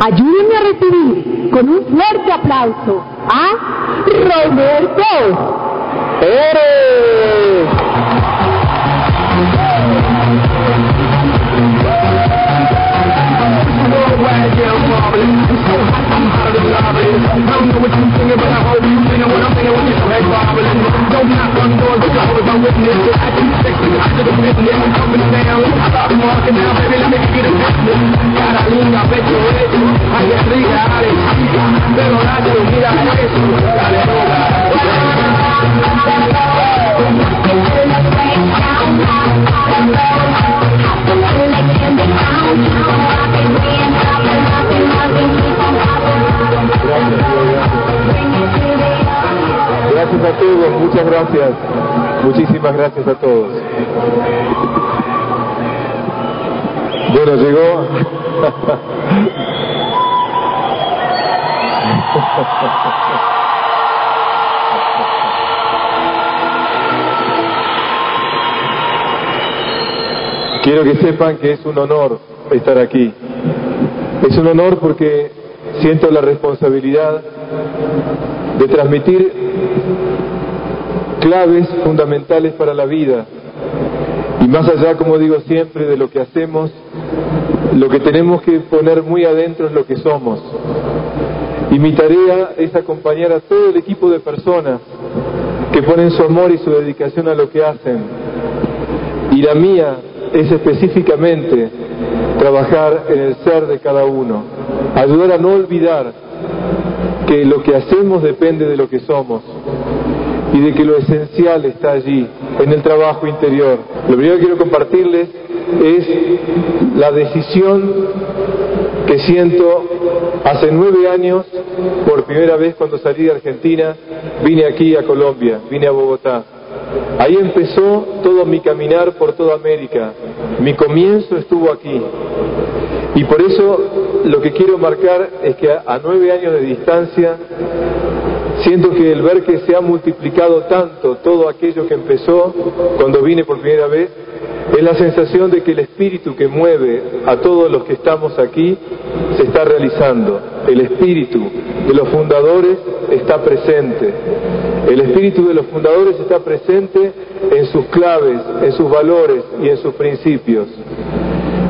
Ayúdenme a recibir con un fuerte aplauso a Roberto Pérez. I Don't know what you're singing, but I hope you're singing what I'm singing with your swag bobbling. Don't knock on doors, but you're always my witness. I keep fixing, I just admit it. I'm coming down, I thought I'm walking down, baby, let me get a business. Gotta lean, I bet you it. I get three, I get three, pero nadie mira eso. Dale, dale. Gracias a todos, muchas gracias. Muchísimas gracias a todos. Bueno, llegó. Quiero que sepan que es un honor estar aquí. Es un honor porque siento la responsabilidad de transmitir claves fundamentales para la vida. Y más allá, como digo siempre, de lo que hacemos, lo que tenemos que poner muy adentro es lo que somos. Y mi tarea es acompañar a todo el equipo de personas que ponen su amor y su dedicación a lo que hacen. Y la mía es específicamente trabajar en el ser de cada uno, ayudar a no olvidar que lo que hacemos depende de lo que somos y de que lo esencial está allí, en el trabajo interior. Lo primero que quiero compartirles es la decisión que siento hace nueve años, por primera vez cuando salí de Argentina, vine aquí a Colombia, vine a Bogotá. Ahí empezó todo mi caminar por toda América. Mi comienzo estuvo aquí. Y por eso lo que quiero marcar es que a, nueve años de distancia siento que el ver que se ha multiplicado tanto todo aquello que empezó cuando vine por primera vez, es la sensación de que el espíritu que mueve a todos los que estamos aquí se está realizando. El espíritu de los fundadores está presente. El espíritu de los fundadores está presente en sus claves, en sus valores y en sus principios.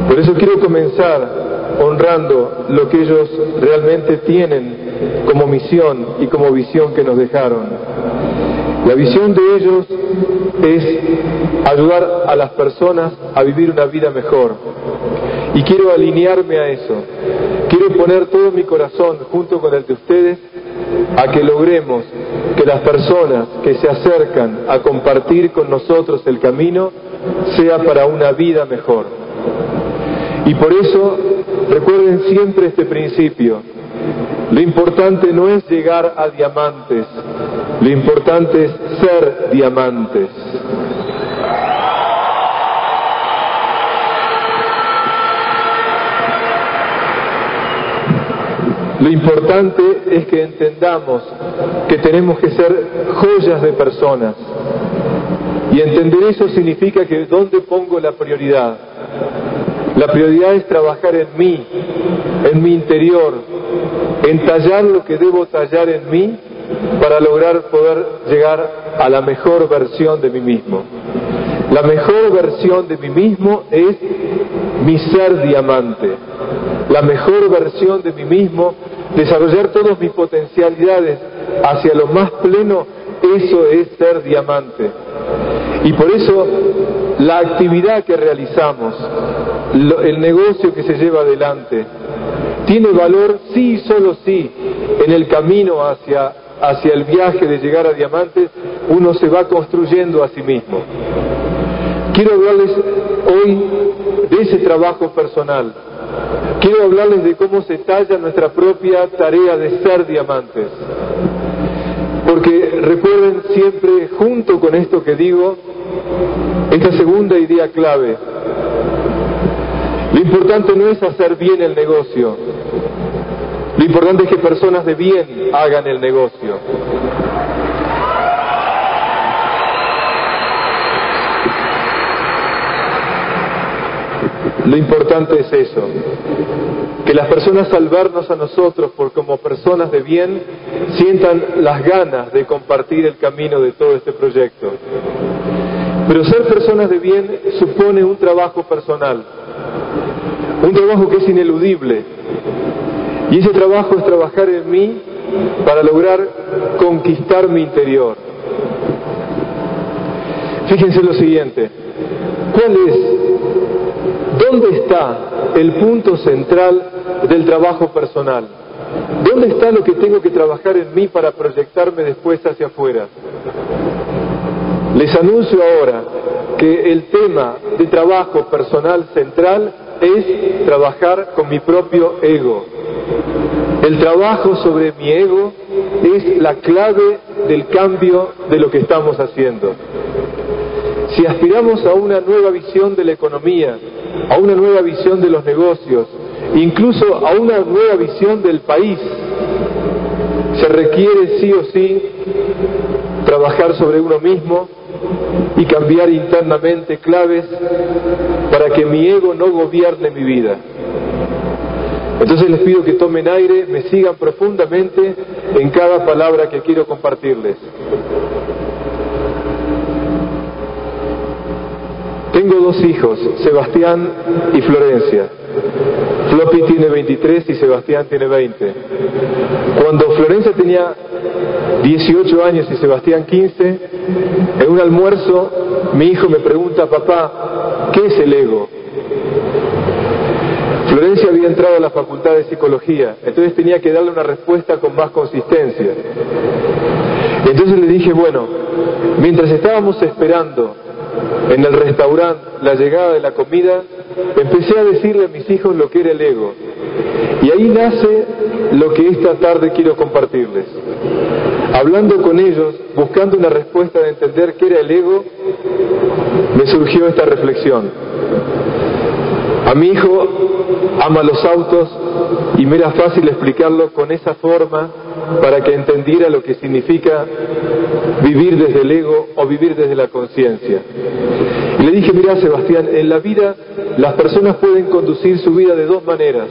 Por eso quiero comenzar honrando lo que ellos realmente tienen como misión y como visión que nos dejaron. La visión de ellos es ayudar a las personas a vivir una vida mejor. Y quiero alinearme a eso. Quiero poner todo mi corazón junto con el de ustedes a que logremos que las personas que se acercan a compartir con nosotros el camino sea para una vida mejor. Y por eso recuerden siempre este principio. Lo importante no es llegar a diamantes, lo importante es ser diamantes. Lo importante es que entendamos que tenemos que ser joyas de personas. Y entender eso significa que ¿dónde pongo la prioridad? La prioridad es trabajar en mí, en mi interior, en tallar lo que debo tallar en mí para lograr poder llegar a la mejor versión de mí mismo. La mejor versión de mí mismo es mi ser diamante. La mejor versión de mí mismo, desarrollar todas mis potencialidades hacia lo más pleno, eso es ser diamante. Y por eso la actividad que realizamos, el negocio que se lleva adelante, tiene valor sí y solo sí en el camino hacia, hacia el viaje de llegar a diamantes, uno se va construyendo a sí mismo. Quiero hablarles hoy de ese trabajo personal. Quiero hablarles de cómo se talla nuestra propia tarea de ser diamantes. Porque recuerden siempre, junto con esto que digo, esta segunda idea clave. Lo importante no es hacer bien el negocio. Lo importante es que personas de bien hagan el negocio. lo importante es eso, que las personas al vernos a nosotros por como personas de bien sientan las ganas de compartir el camino de todo este proyecto. Pero ser personas de bien supone un trabajo personal, un trabajo que es ineludible. Y ese trabajo es trabajar en mí para lograr conquistar mi interior. Fíjense lo siguiente, ¿cuál es, dónde está el punto central del trabajo personal? ¿Dónde está lo que tengo que trabajar en mí para proyectarme después hacia afuera? Les anuncio ahora que el tema de trabajo personal central es trabajar con mi propio ego. El trabajo sobre mi ego es la clave del cambio de lo que estamos haciendo. Si aspiramos a una nueva visión de la economía, a una nueva visión de los negocios, incluso a una nueva visión del país, se requiere sí o sí trabajar sobre uno mismo y cambiar internamente claves para que mi ego no gobierne mi vida. Entonces les pido que tomen aire, me sigan profundamente en cada palabra que quiero compartirles. Tengo dos hijos, Sebastián y Florencia. Floppy tiene 23 y Sebastián tiene 20. Cuando Florencia tenía 18 años y Sebastián 15, en un almuerzo mi hijo me pregunta, papá, ¿qué es el ego? Florencia había entrado a la facultad de psicología, entonces tenía que darle una respuesta con más consistencia. Entonces le dije, bueno, mientras estábamos esperando en el restaurante la llegada de la comida, empecé a decirle a mis hijos lo que era el ego. Y ahí nace lo que esta tarde quiero compartirles. Hablando con ellos, buscando una respuesta de entender qué era el ego, me surgió esta reflexión. A mi hijo ama los autos y me era fácil explicarlo con esa forma para que entendiera lo que significa vivir desde el ego o vivir desde la conciencia. Le dije, mira Sebastián, en la vida las personas pueden conducir su vida de dos maneras,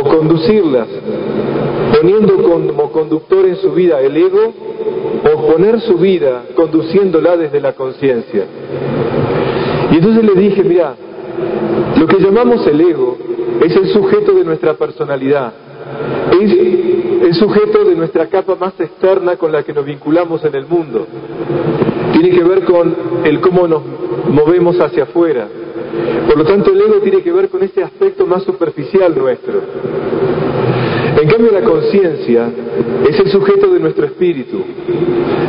o conducirlas poniendo como conductor en su vida el ego, o poner su vida conduciéndola desde la conciencia. Y entonces le dije, mira, lo que llamamos el ego es el sujeto de nuestra personalidad, es el sujeto de nuestra capa más externa con la que nos vinculamos en el mundo. Tiene que ver con el cómo nos movemos hacia afuera. Por lo tanto, el ego tiene que ver con ese aspecto más superficial nuestro. En cambio, la conciencia es el sujeto de nuestro espíritu.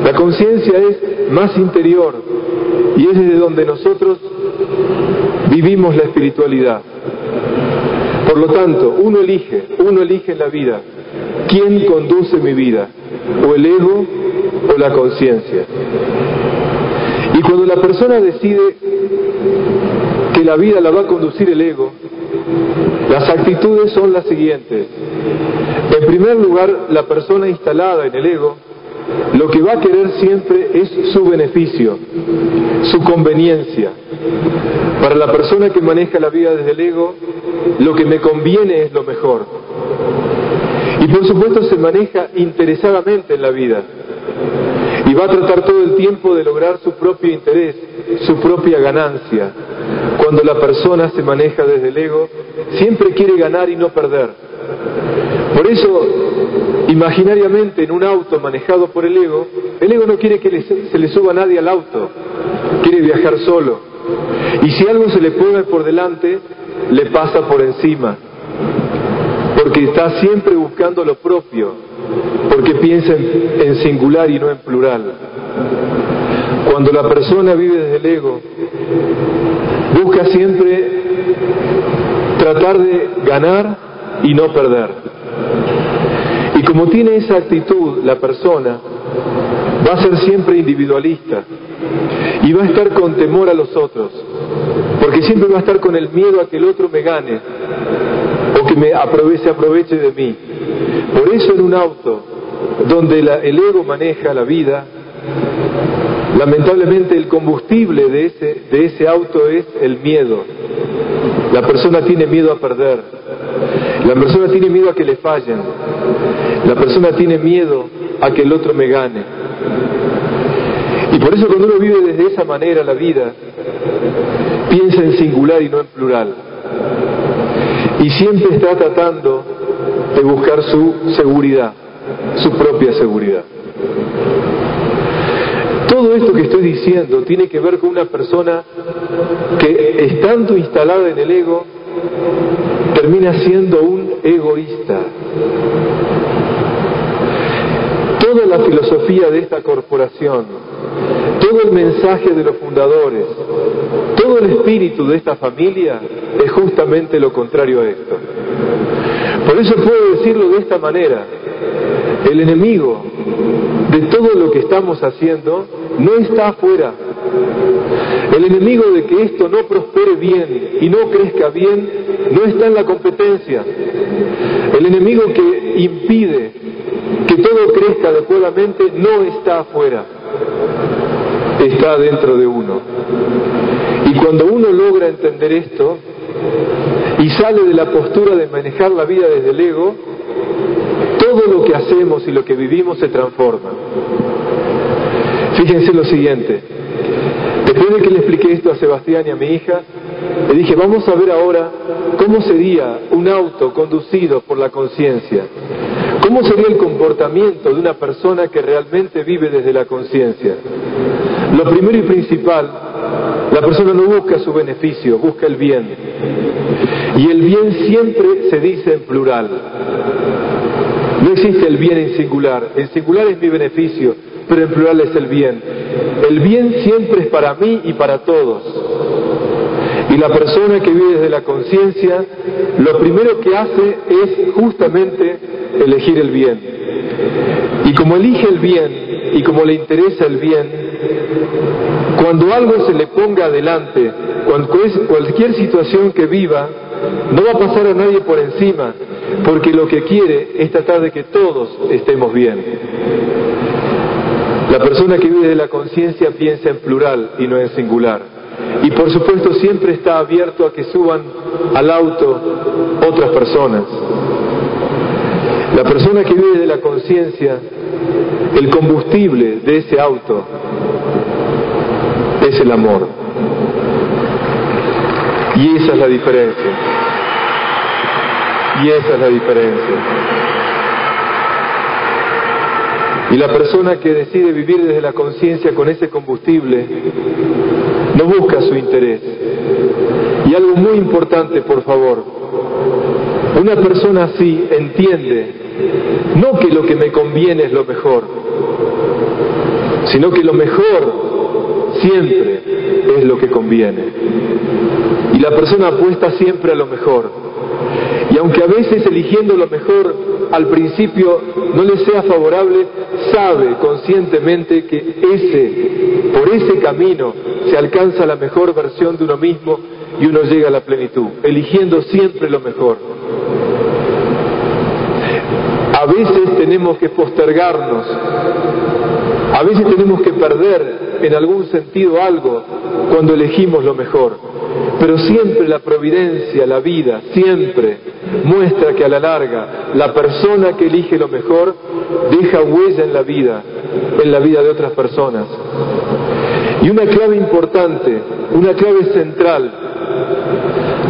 La conciencia es más interior y es desde donde nosotros vivimos la espiritualidad. Por lo tanto, uno elige, uno elige en la vida quién conduce mi vida, o el ego o la conciencia. Y cuando la persona decide que la vida la va a conducir el ego, las actitudes son las siguientes. En primer lugar, la persona instalada en el ego lo que va a querer siempre es su beneficio, su conveniencia. Para la persona que maneja la vida desde el ego, lo que me conviene es lo mejor. Y por supuesto se maneja interesadamente en la vida. Y va a tratar todo el tiempo de lograr su propio interés, su propia ganancia. Cuando la persona se maneja desde el ego, siempre quiere ganar y no perder. Por eso, imaginariamente en un auto manejado por el ego, el ego no quiere que se le suba nadie al auto, quiere viajar solo. Y si algo se le pone por delante, le pasa por encima, porque está siempre buscando lo propio, porque piensa en, singular y no en plural. Cuando la persona vive desde el ego, busca siempre tratar de ganar y no perder. Y como tiene esa actitud la persona, va a ser siempre individualista y va a estar con temor a los otros, porque siempre va a estar con el miedo a que el otro me gane o que me aproveche, aproveche de mí. Por eso en un auto donde el ego maneja la vida, lamentablemente el combustible de ese auto es el miedo. La persona tiene miedo a perder. La persona tiene miedo a que le fallen. La persona tiene miedo a que el otro me gane. Y por eso cuando uno vive desde esa manera la vida, piensa en singular y no en plural. Y siempre está tratando de buscar su seguridad, su propia seguridad. Todo esto que estoy diciendo tiene que ver con una persona que estando instalada en el ego, termina siendo un egoísta. Toda la filosofía de esta corporación, todo el mensaje de los fundadores, todo el espíritu de esta familia es justamente lo contrario a esto. Por eso puedo decirlo de esta manera. El enemigo de todo lo que estamos haciendo no está afuera. El enemigo de que esto no prospere bien y no crezca bien no está en la competencia. El enemigo que impide que todo crezca adecuadamente no está afuera, está dentro de uno. Y cuando uno logra entender esto y sale de la postura de manejar la vida desde el ego, todo lo que hacemos y lo que vivimos se transforma. Fíjense lo siguiente, después de que le expliqué esto a Sebastián y a mi hija, le dije, vamos a ver ahora cómo sería un auto conducido por la conciencia, cómo sería el comportamiento de una persona que realmente vive desde la conciencia. Lo primero y principal, la persona no busca su beneficio, busca el bien. Y el bien siempre se dice en plural. No existe el bien en singular. En singular es mi beneficio, pero en plural es el bien. El bien siempre es para mí y para todos. Y la persona que vive desde la conciencia, lo primero que hace es justamente elegir el bien. Y como elige el bien y como le interesa el bien, cuando algo se le ponga adelante, cualquier situación que viva, no va a pasar a nadie por encima, porque lo que quiere es tratar de que todos estemos bien. La persona que vive de la conciencia piensa en plural y no en singular. Y por supuesto siempre está abierto a que suban al auto otras personas. La persona que vive de la conciencia, el combustible de ese auto es el amor. Y esa es la diferencia. Y esa es la diferencia. Y la persona que decide vivir desde la conciencia con ese combustible no busca su interés. Y algo muy importante, por favor, una persona así entiende no que lo que me conviene es lo mejor, sino que lo mejor siempre es lo que conviene. Y la persona apuesta siempre a lo mejor. Aunque a veces eligiendo lo mejor al principio no le sea favorable, sabe conscientemente que ese, por ese camino se alcanza la mejor versión de uno mismo y uno llega a la plenitud, eligiendo siempre lo mejor. A veces tenemos que postergarnos, a veces tenemos que perder en algún sentido algo cuando elegimos lo mejor, pero siempre la providencia, la vida, siempre muestra que a la larga la persona que elige lo mejor deja huella en la vida, en la vida de otras personas. Y una clave importante, una clave central,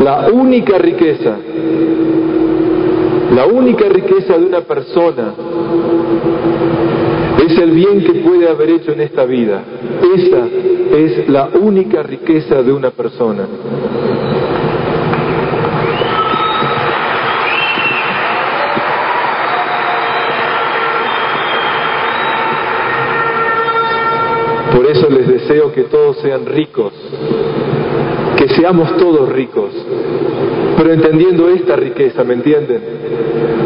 la única riqueza, la única riqueza de una persona es el bien que puede haber hecho en esta vida. Esa es la única riqueza de una persona. Por eso les deseo que todos sean ricos, que seamos todos ricos, pero entendiendo esta riqueza, ¿me entienden?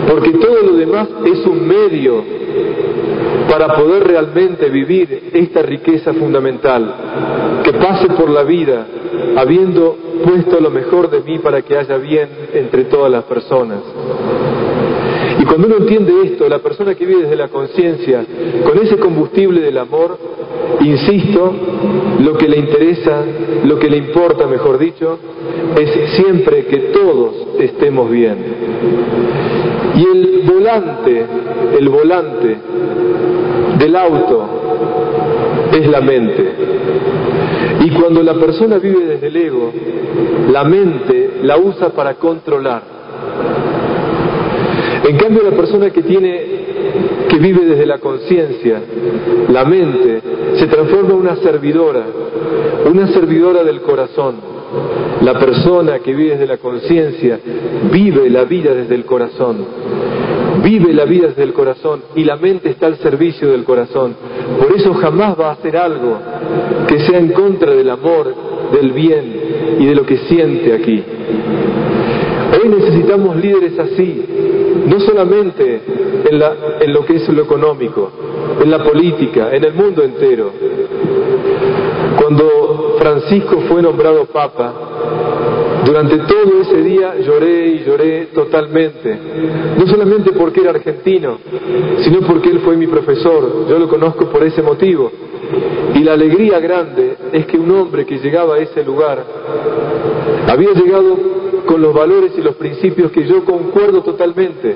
Porque todo lo demás es un medio para poder realmente vivir esta riqueza fundamental, que pase por la vida habiendo puesto lo mejor de mí para que haya bien entre todas las personas. Y Cuando uno entiende esto, la persona que vive desde la conciencia, con ese combustible del amor, insisto, lo que le interesa, lo que le importa, mejor dicho, es siempre que todos estemos bien. Y el volante, el volante del auto es la mente. Y cuando la persona vive desde el ego, la mente la usa para controlar. En cambio, la persona que tiene que vive desde la conciencia, la mente, se transforma en una servidora, una servidora del corazón. La persona que vive desde la conciencia vive la vida desde el corazón vive la vida desde el corazón y la mente está al servicio del corazón. Por eso jamás va a hacer algo que sea en contra del amor, del bien y de lo que siente aquí. Hoy necesitamos líderes así, no solamente en, en lo que es lo económico, en la política, en el mundo entero. Cuando Francisco fue nombrado papa, durante todo ese día lloré y lloré totalmente, no solamente porque era argentino, sino porque él fue mi profesor, yo lo conozco por ese motivo. Y la alegría grande es que un hombre que llegaba a ese lugar había llegado con los valores y los principios que yo concuerdo totalmente.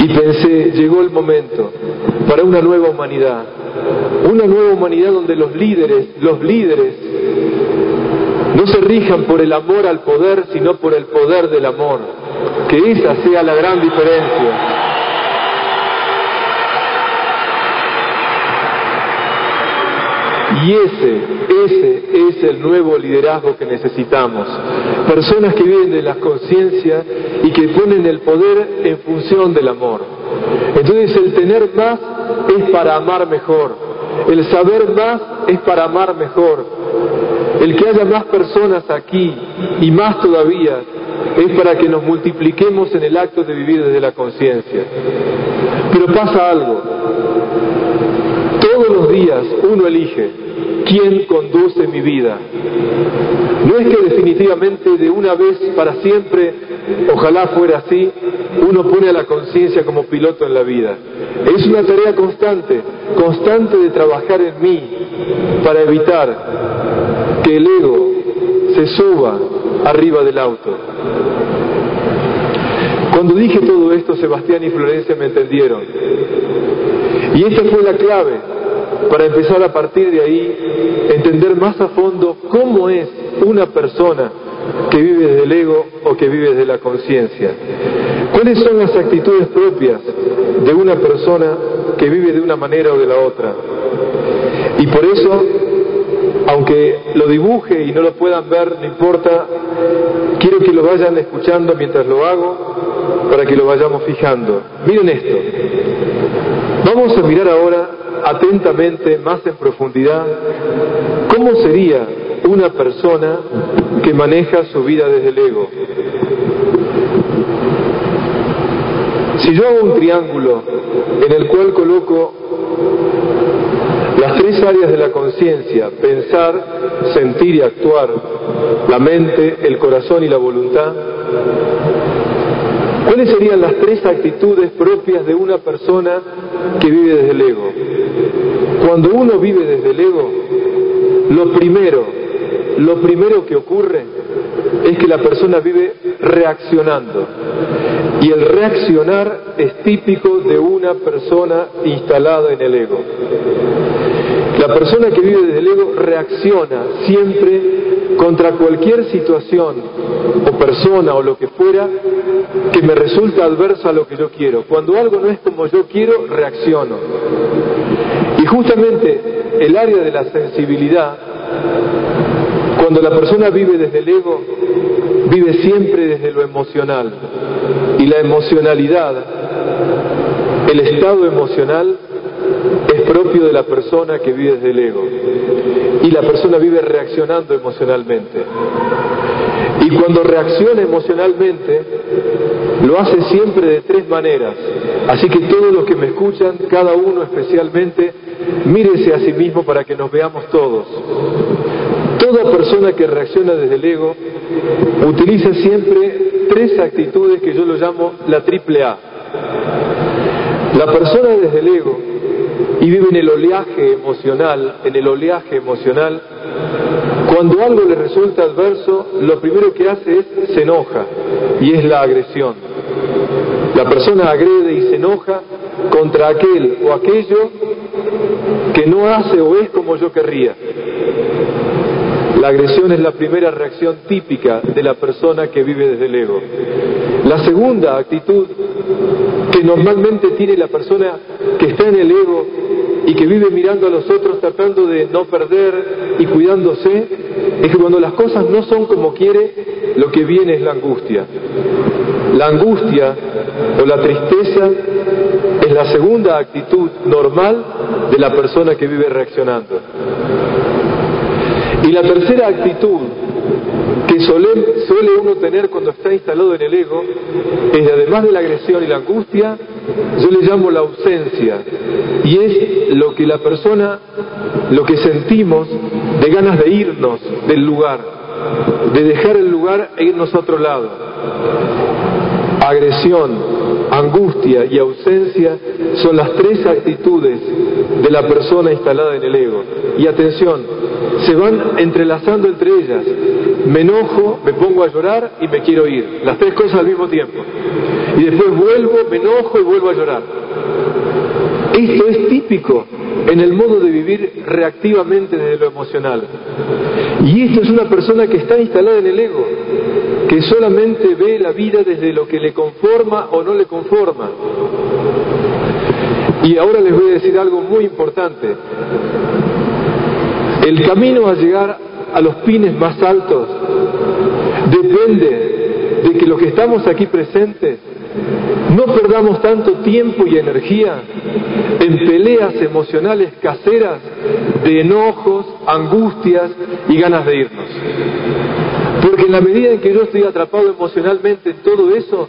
Y pensé, llegó el momento para una nueva humanidad, una nueva humanidad donde los líderes, los líderes no se rijan por el amor al poder, sino por el poder del amor. Que esa sea la gran diferencia. Y ese, ese es el nuevo liderazgo que necesitamos. Personas que viven de la conciencia y que ponen el poder en función del amor. Entonces el tener más es para amar mejor. El saber más es para amar mejor. El que haya más personas aquí y más todavía es para que nos multipliquemos en el acto de vivir desde la conciencia. Pero pasa algo. Todos los días uno elige quién conduce mi vida. No es que definitivamente de una vez para siempre, ojalá fuera así, uno pone a la conciencia como piloto en la vida. Es una tarea constante, constante de trabajar en mí para evitar que el ego se suba arriba del auto. Cuando dije todo esto, Sebastián y Florencia me entendieron. Y esta fue la clave para empezar a partir de ahí, entender más a fondo cómo es una persona que vive desde el ego o que vive desde la conciencia. ¿Cuáles son las actitudes propias de una persona que vive de una manera o de la otra? Y por eso aunque lo dibuje y no lo puedan ver, no importa, quiero que lo vayan escuchando mientras lo hago para que lo vayamos fijando. Miren esto. Vamos a mirar ahora atentamente, más en profundidad, cómo sería una persona que maneja su vida desde el ego. Si yo hago un triángulo en el cual coloco las tres áreas de la conciencia, pensar, sentir y actuar, la mente, el corazón y la voluntad, ¿cuáles serían las tres actitudes propias de una persona que vive desde el ego? Cuando uno vive desde el ego, lo primero, lo primero que ocurre es que la persona vive reaccionando. Y el reaccionar es típico de una persona instalada en el ego. La persona que vive desde el ego reacciona siempre contra cualquier situación o persona o lo que fuera que me resulta adversa a lo que yo quiero. Cuando algo no es como yo quiero, reacciono. Y justamente el área de la sensibilidad, cuando la persona vive desde el ego, vive siempre desde lo emocional. Y la emocionalidad, el estado emocional, propio de la persona que vive desde el ego. Y la persona vive reaccionando emocionalmente. Y cuando reacciona emocionalmente, lo hace siempre de tres maneras. Así que todos los que me escuchan, cada uno especialmente, mírese a sí mismo para que nos veamos todos. Toda persona que reacciona desde el ego utiliza siempre tres actitudes que yo lo llamo la triple A. La persona desde el ego y vive en el oleaje emocional, en el oleaje emocional, cuando algo le resulta adverso, lo primero que hace es se enoja y es la agresión. La persona agrede y se enoja contra aquel o aquello que no hace o es como yo querría. La agresión es la primera reacción típica de la persona que vive desde el ego. La segunda actitud normalmente tiene la persona que está en el ego y que vive mirando a los otros tratando de no perder y cuidándose, es que cuando las cosas no son como quiere, lo que viene es la angustia. La angustia o la tristeza es la segunda actitud normal de la persona que vive reaccionando. Y la tercera actitud que suele, uno tener cuando está instalado en el ego es, además de la agresión y la angustia, yo le llamo la ausencia. Y es lo que la persona, lo que sentimos de ganas de irnos del lugar, de dejar el lugar e irnos a otro lado. Agresión, angustia y ausencia son las tres actitudes de la persona instalada en el ego. Y atención, se van entrelazando entre ellas. Me enojo, me pongo a llorar y me quiero ir. Las tres cosas al mismo tiempo. Y después vuelvo, me enojo y vuelvo a llorar. Esto es típico en el modo de vivir reactivamente desde lo emocional. Y esto es una persona que está instalada en el ego, que solamente ve la vida desde lo que le conforma o no le conforma. Y ahora les voy a decir algo muy importante. El camino a llegar a los pines más altos depende de que los que estamos aquí presentes no perdamos tanto tiempo y energía en peleas emocionales caseras de enojos, angustias y ganas de irnos. Porque en la medida en que yo estoy atrapado emocionalmente en todo eso,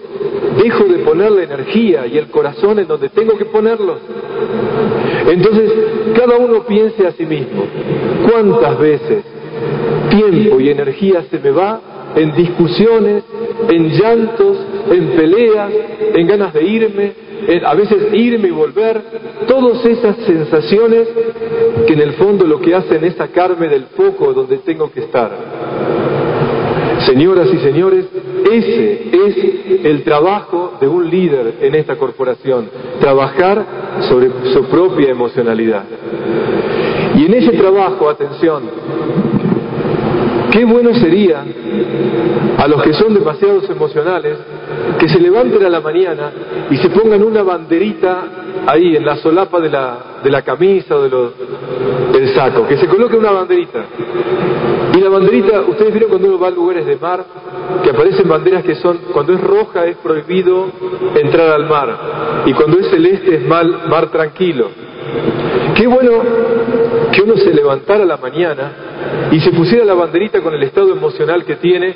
dejo de poner la energía y el corazón en donde tengo que ponerlo. Entonces, cada uno piense a sí mismo, ¿cuántas veces tiempo y energía se me va en discusiones, en llantos, en peleas, en ganas de irme, a veces irme y volver, todas esas sensaciones que en el fondo lo que hacen es sacarme del foco donde tengo que estar. Señoras y señores, ese es el trabajo de un líder en esta corporación, trabajar sobre su propia emocionalidad. Y en ese trabajo, atención, qué bueno sería a los que son demasiados emocionales que se levanten a la mañana y se pongan una banderita ahí en la solapa de la, de la camisa o de del saco, que se coloque una banderita. Y la banderita, ustedes vieron cuando uno va a lugares de mar, que aparecen banderas que son, cuando es roja es prohibido entrar al mar, y cuando es celeste es mal, mar tranquilo. Qué bueno que uno se levantara la mañana y se pusiera la banderita con el estado emocional que tiene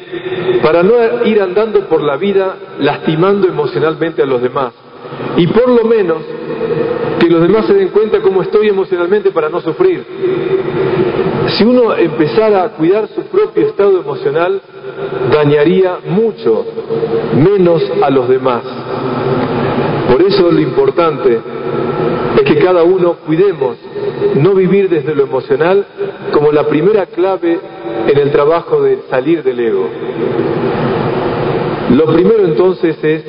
para no ir andando por la vida lastimando emocionalmente a los demás. Y por lo menos que los demás se den cuenta cómo estoy emocionalmente para no sufrir. Si uno empezara a cuidar su propio estado emocional, dañaría mucho menos a los demás. Por eso lo importante es que cada uno cuidemos no vivir desde lo emocional como la primera clave en el trabajo de salir del ego. Lo primero entonces es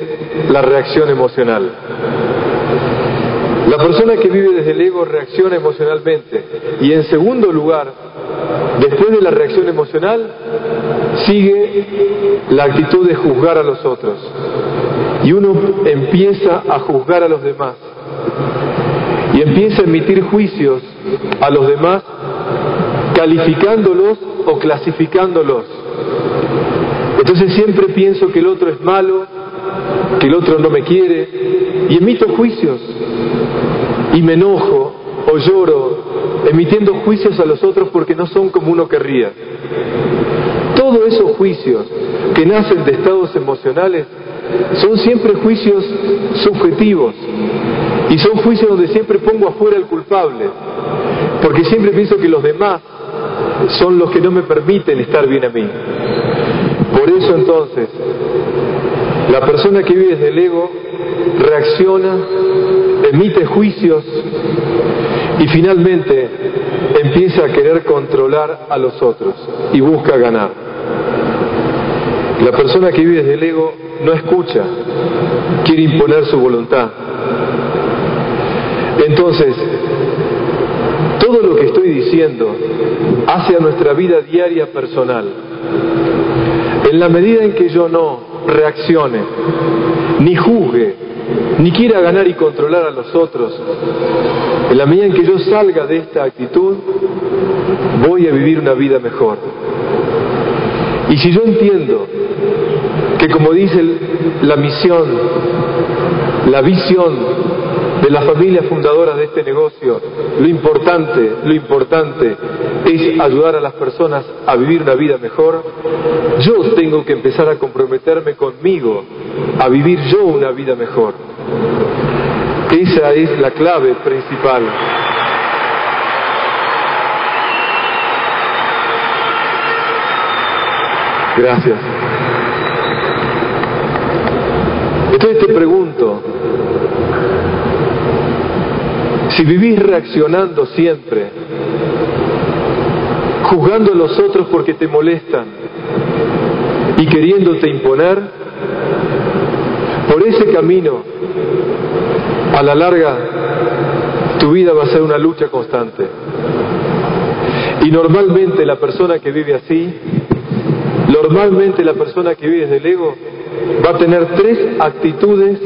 la reacción emocional. La persona que vive desde el ego reacciona emocionalmente. Y en segundo lugar, después de la reacción emocional, sigue la actitud de juzgar a los otros. Y uno empieza a juzgar a los demás. Y empieza a emitir juicios a los demás, calificándolos o clasificándolos. Entonces siempre pienso que el otro es malo, que el otro no me quiere, y emito juicios y me enojo o lloro emitiendo juicios a los otros porque no son como uno querría. Todos esos juicios que nacen de estados emocionales son siempre juicios subjetivos y son juicios donde siempre pongo afuera el culpable, porque siempre pienso que los demás son los que no me permiten estar bien a mí. Por eso entonces, La persona que vive desde el ego reacciona, emite juicios y finalmente empieza a querer controlar a los otros y busca ganar. La persona que vive desde el ego no escucha, quiere imponer su voluntad. Entonces, todo lo que estoy diciendo hace a nuestra vida diaria personal. En la medida en que yo no reaccione, ni juzgue, ni quiera ganar y controlar a los otros, en la medida en que yo salga de esta actitud, voy a vivir una vida mejor. Y si yo entiendo que como dice la misión, la visión de las familias fundadoras de este negocio, lo importante, lo importante es ayudar a las personas a vivir una vida mejor, yo tengo que empezar a comprometerme conmigo a vivir yo una vida mejor. Esa es la clave principal. Gracias. Entonces te pregunto, si vivís reaccionando siempre, juzgando a los otros porque te molestan y queriéndote imponer, por ese camino, a la larga, tu vida va a ser una lucha constante. Y normalmente la persona que vive así, normalmente la persona que vive desde el ego, va a tener tres actitudes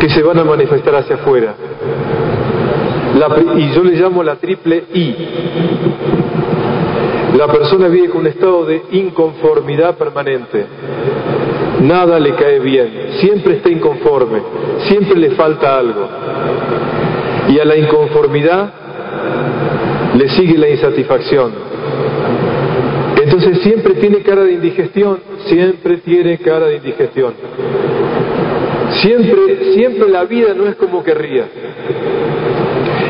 que se van a manifestar hacia afuera. Y yo le llamo la triple I. La persona vive con un estado de inconformidad permanente. Nada le cae bien, siempre está inconforme, siempre le falta algo. Y a la inconformidad le sigue la insatisfacción. Entonces siempre tiene cara de indigestión, siempre tiene cara de indigestión. Siempre, siempre la vida no es como querría.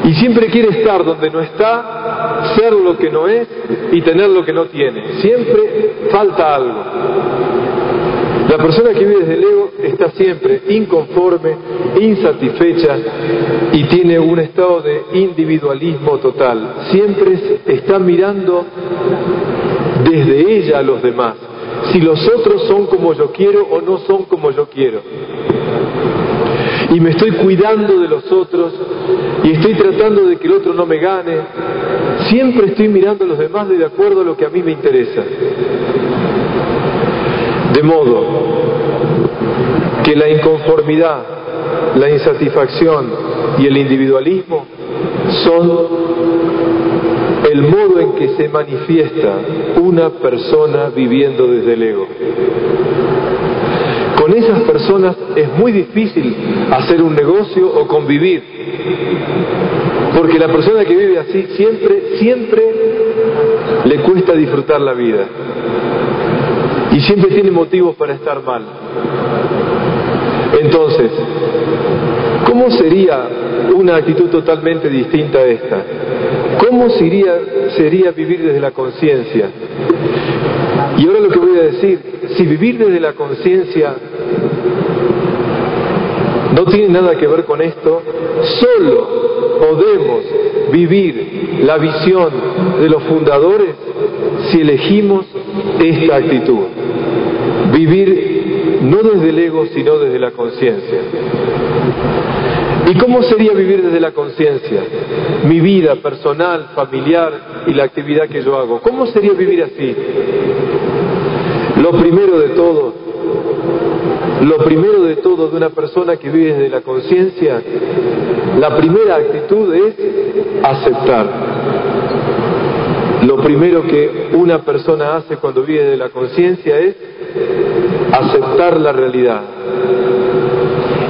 Y siempre quiere estar donde no está, ser lo que no es y tener lo que no tiene. Siempre falta algo. La persona que vive desde el ego está siempre inconforme, insatisfecha y tiene un estado de individualismo total. Siempre está mirando desde ella a los demás. Si los otros son como yo quiero o no son como yo quiero. Y me estoy cuidando de los otros y estoy tratando de que el otro no me gane. Siempre estoy mirando a los demás de acuerdo a lo que a mí me interesa. De modo que la inconformidad, la insatisfacción y el individualismo son el modo en que se manifiesta una persona viviendo desde el ego. Con esas personas es muy difícil hacer un negocio o convivir, porque la persona que vive así siempre, siempre le cuesta disfrutar la vida y siempre tiene motivos para estar mal. Entonces, ¿cómo sería una actitud totalmente distinta a esta? ¿Cómo sería, sería vivir desde la conciencia? Y ahora lo que voy a decir, si vivir desde la conciencia no tiene nada que ver con esto, solo podemos vivir la visión de los fundadores si elegimos esta actitud. Vivir no desde el ego, sino desde la conciencia. ¿Y cómo sería vivir desde la conciencia? Mi vida personal, familiar y la actividad que yo hago. ¿Cómo sería vivir así? Lo primero de todo, lo primero de todo de una persona que vive desde la conciencia, la primera actitud es aceptar. Lo primero que una persona hace cuando vive desde la conciencia es aceptar la realidad.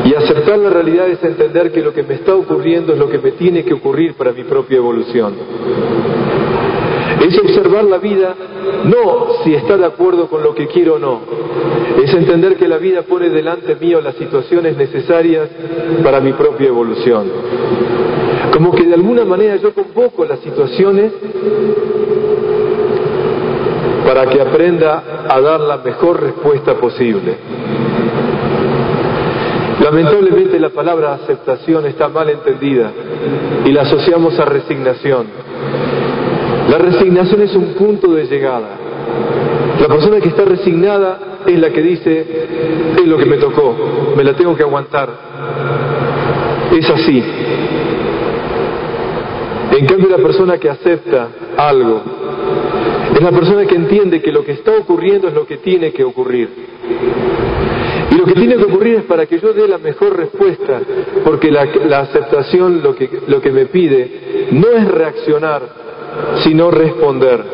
Y aceptar la realidad es entender que lo que me está ocurriendo es lo que me tiene que ocurrir para mi propia evolución. Es observar la vida no si está de acuerdo con lo que quiero o no. Es entender que la vida pone delante mío las situaciones necesarias para mi propia evolución. Como que de alguna manera yo convoco las situaciones para que aprenda a dar la mejor respuesta posible. Lamentablemente la palabra aceptación está mal entendida y la asociamos a resignación. La resignación es un punto de llegada. La persona que está resignada es la que dice, es lo que me tocó, me la tengo que aguantar. Es así. En cambio, la persona que acepta algo es la persona que entiende que lo que está ocurriendo es lo que tiene que ocurrir. Y lo que tiene que ocurrir es para que yo dé la mejor respuesta, porque la, aceptación lo que, me pide no es reaccionar, sino responder.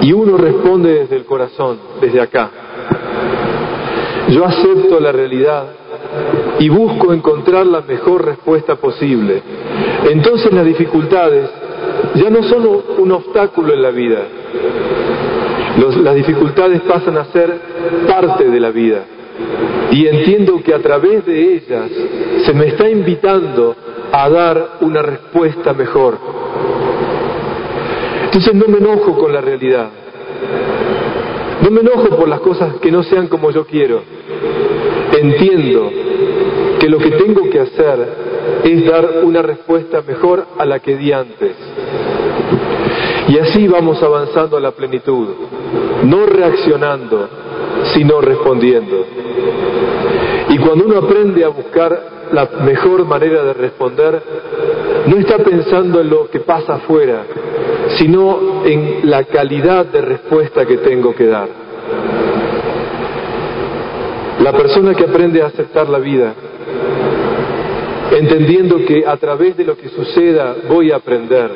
Y uno responde desde el corazón, desde acá. Yo acepto la realidad y busco encontrar la mejor respuesta posible. Entonces las dificultades ya no son un obstáculo en la vida. las dificultades pasan a ser parte de la vida. Y entiendo que a través de ellas se me está invitando a dar una respuesta mejor. Entonces no me enojo con la realidad. No me enojo por las cosas que no sean como yo quiero. Entiendo que lo que tengo que hacer es dar una respuesta mejor a la que di antes. Y así vamos avanzando a la plenitud, no reaccionando, sino respondiendo. Y cuando uno aprende a buscar la mejor manera de responder, no está pensando en lo que pasa afuera, sino en la calidad de respuesta que tengo que dar. La persona que aprende a aceptar la vida, entendiendo que a través de lo que suceda voy a aprender,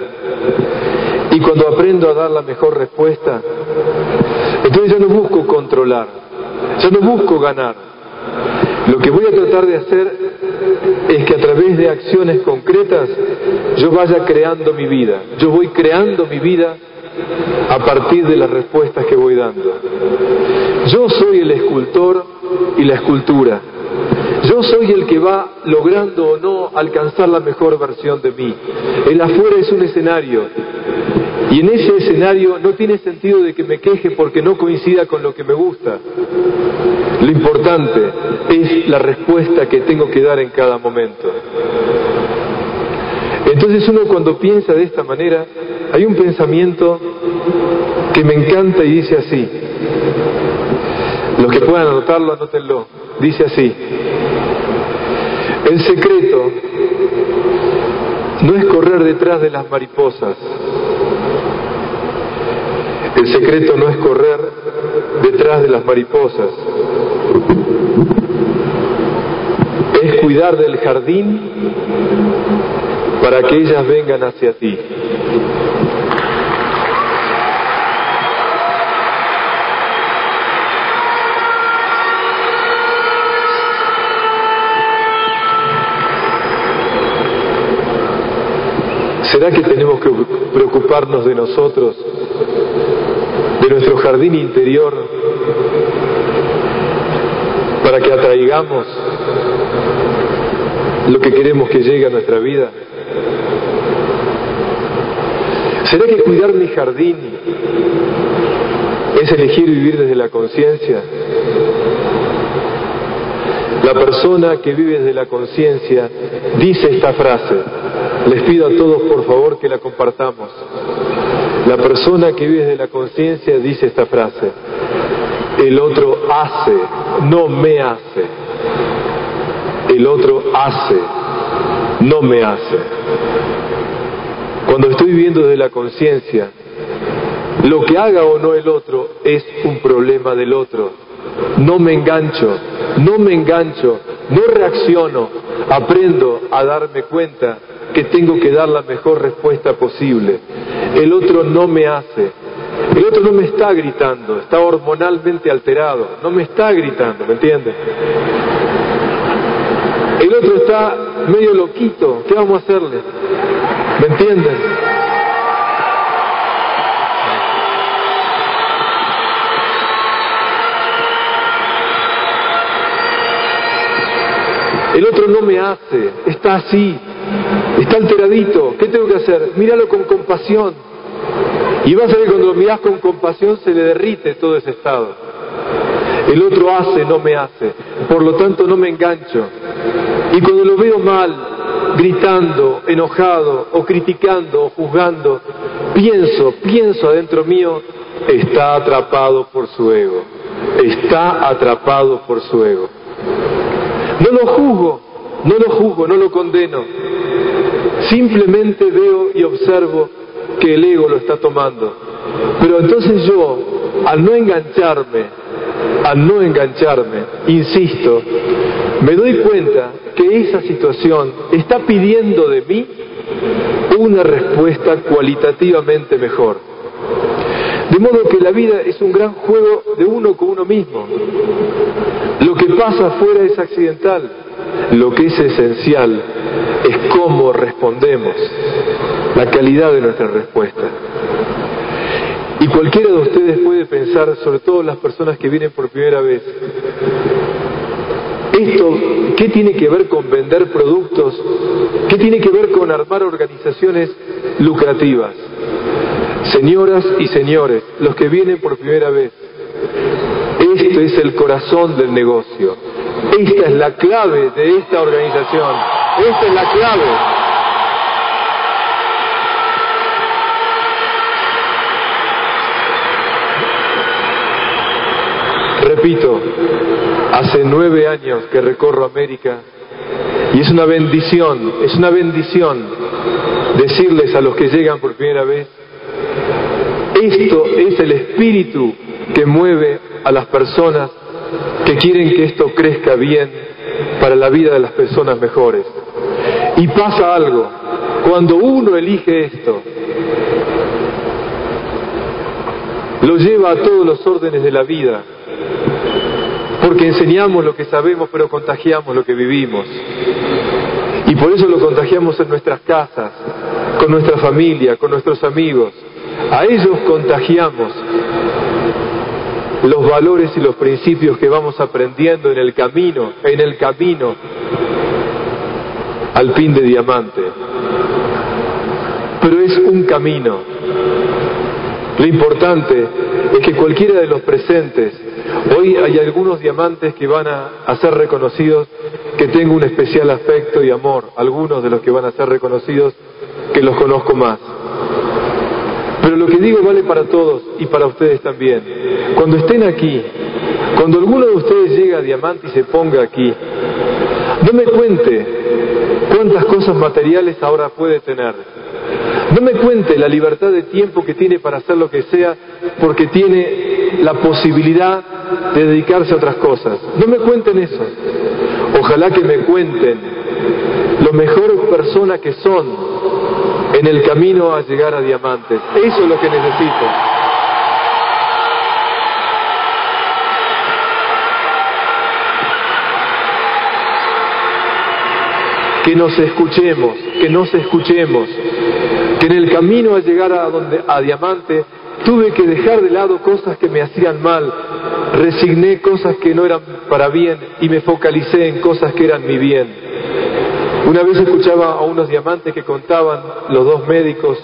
y cuando aprendo a dar la mejor respuesta, entonces yo no busco controlar, yo no busco ganar. Lo que voy a tratar de hacer es que a través de acciones concretas yo vaya creando mi vida. Yo voy creando mi vida a partir de las respuestas que voy dando. Yo soy el escultor y la escultura. Yo soy el que va logrando o no alcanzar la mejor versión de mí. El afuera es un escenario. Y en ese escenario no tiene sentido de que me queje porque no coincida con lo que me gusta. Lo importante es la respuesta que tengo que dar en cada momento. Entonces uno cuando piensa de esta manera, hay un pensamiento que me encanta y dice así. Los que puedan anotarlo, anótenlo. Dice así. El secreto no es correr detrás de las mariposas. El secreto no es correr detrás de las mariposas. Es cuidar del jardín para que ellas vengan hacia ti. ¿Será que tenemos que preocuparnos de nosotros, de nuestro jardín interior, para que atraigamos lo que queremos que llegue a nuestra vida? ¿Será que cuidar mi jardín es elegir vivir desde la conciencia? La persona que vive desde la conciencia dice esta frase. Les pido a todos por favor que la compartamos. La persona que vive desde la conciencia dice esta frase. El otro hace, no me hace. El otro hace, no me hace. Cuando estoy viviendo desde la conciencia, lo que haga o no el otro es un problema del otro. No me engancho, no me engancho, no reacciono, aprendo a darme cuenta que tengo que dar la mejor respuesta posible. El otro no me hace, el otro no me está gritando, está hormonalmente alterado, no me está gritando, ¿me entiendes? El otro está medio loquito, ¿qué vamos a hacerle? ¿Me entienden? El otro no me hace, está así, está alteradito. ¿Qué tengo que hacer? Míralo con compasión. Y vas a ver cuando lo miras con compasión se le derrite todo ese estado. El otro hace, no me hace. Por lo tanto, no me engancho. Y cuando lo veo mal, gritando, enojado, o criticando, o juzgando, pienso, pienso adentro mío, está atrapado por su ego. Está atrapado por su ego. No lo juzgo, no lo juzgo, no lo condeno. Simplemente veo y observo que el ego lo está tomando. Pero entonces yo, al no engancharme, al no engancharme, insisto, me doy cuenta que esa situación está pidiendo de mí una respuesta cualitativamente mejor. De modo que la vida es un gran juego de uno con uno mismo. Lo que pasa afuera es accidental. Lo que es esencial es cómo respondemos, la calidad de nuestra respuesta. Y cualquiera de ustedes puede pensar, sobre todo las personas que vienen por primera vez, esto, ¿qué tiene que ver con vender productos? ¿Qué tiene que ver con armar organizaciones lucrativas? Señoras y señores, los que vienen por primera vez, esto es el corazón del negocio. Esta es la clave de esta organización. Esta es la clave. Repito, hace nueve años que recorro América y es una bendición, es una bendición decirles a los que llegan por primera vez, esto es el espíritu que mueve a las personas que quieren que esto crezca bien para la vida de las personas mejores. Y pasa algo, cuando uno elige esto, lo lleva a todos los órdenes de la vida, porque enseñamos lo que sabemos, pero contagiamos lo que vivimos. Y por eso lo contagiamos en nuestras casas, con nuestra familia, con nuestros amigos. A ellos contagiamos los valores y los principios que vamos aprendiendo en el camino, en el camino al fin de diamante. Pero es un camino. Lo importante es que cualquiera de los presentes, hoy hay algunos diamantes que van a, a ser reconocidos, que tengo un especial afecto y amor, algunos de los que van a ser reconocidos que los conozco más. Pero lo que digo vale para todos y para ustedes también. Cuando estén aquí, cuando alguno de ustedes llega a Diamante y se ponga aquí, no me cuente cuántas cosas materiales ahora puede tener. No me cuente la libertad de tiempo que tiene para hacer lo que sea porque tiene la posibilidad de dedicarse a otras cosas. No me cuenten eso. Ojalá que me cuenten lo mejor persona que son en el camino a llegar a diamantes. Eso es lo que necesito. Que nos escuchemos, que nos escuchemos, que en el camino a llegar a donde a diamante tuve que dejar de lado cosas que me hacían mal, resigné cosas que no eran para bien y me focalicé en cosas que eran mi bien. Una vez escuchaba a unos diamantes que contaban, los dos médicos,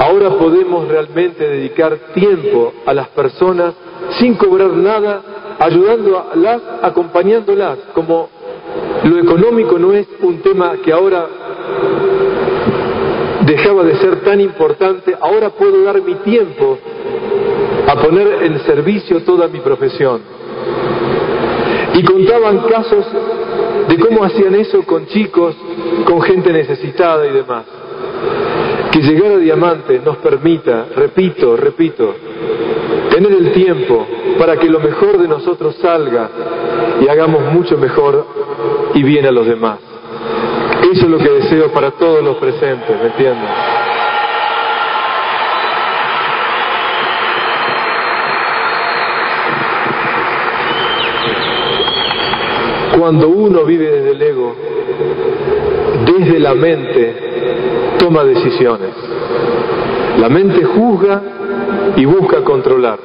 ahora podemos realmente dedicar tiempo a las personas sin cobrar nada, ayudándolas, acompañándolas, como lo económico no es un tema que ahora dejaba de ser tan importante, ahora puedo dar mi tiempo a poner en servicio toda mi profesión. Y contaban casos de cómo hacían eso con chicos, con gente necesitada y demás. Que llegar a diamante nos permita, repito, repito, tener el tiempo para que lo mejor de nosotros salga y hagamos mucho mejor y bien a los demás. Eso es lo que deseo para todos los presentes, ¿me entienden? Cuando uno vive desde el ego, desde la mente, toma decisiones. La mente juzga y busca controlar.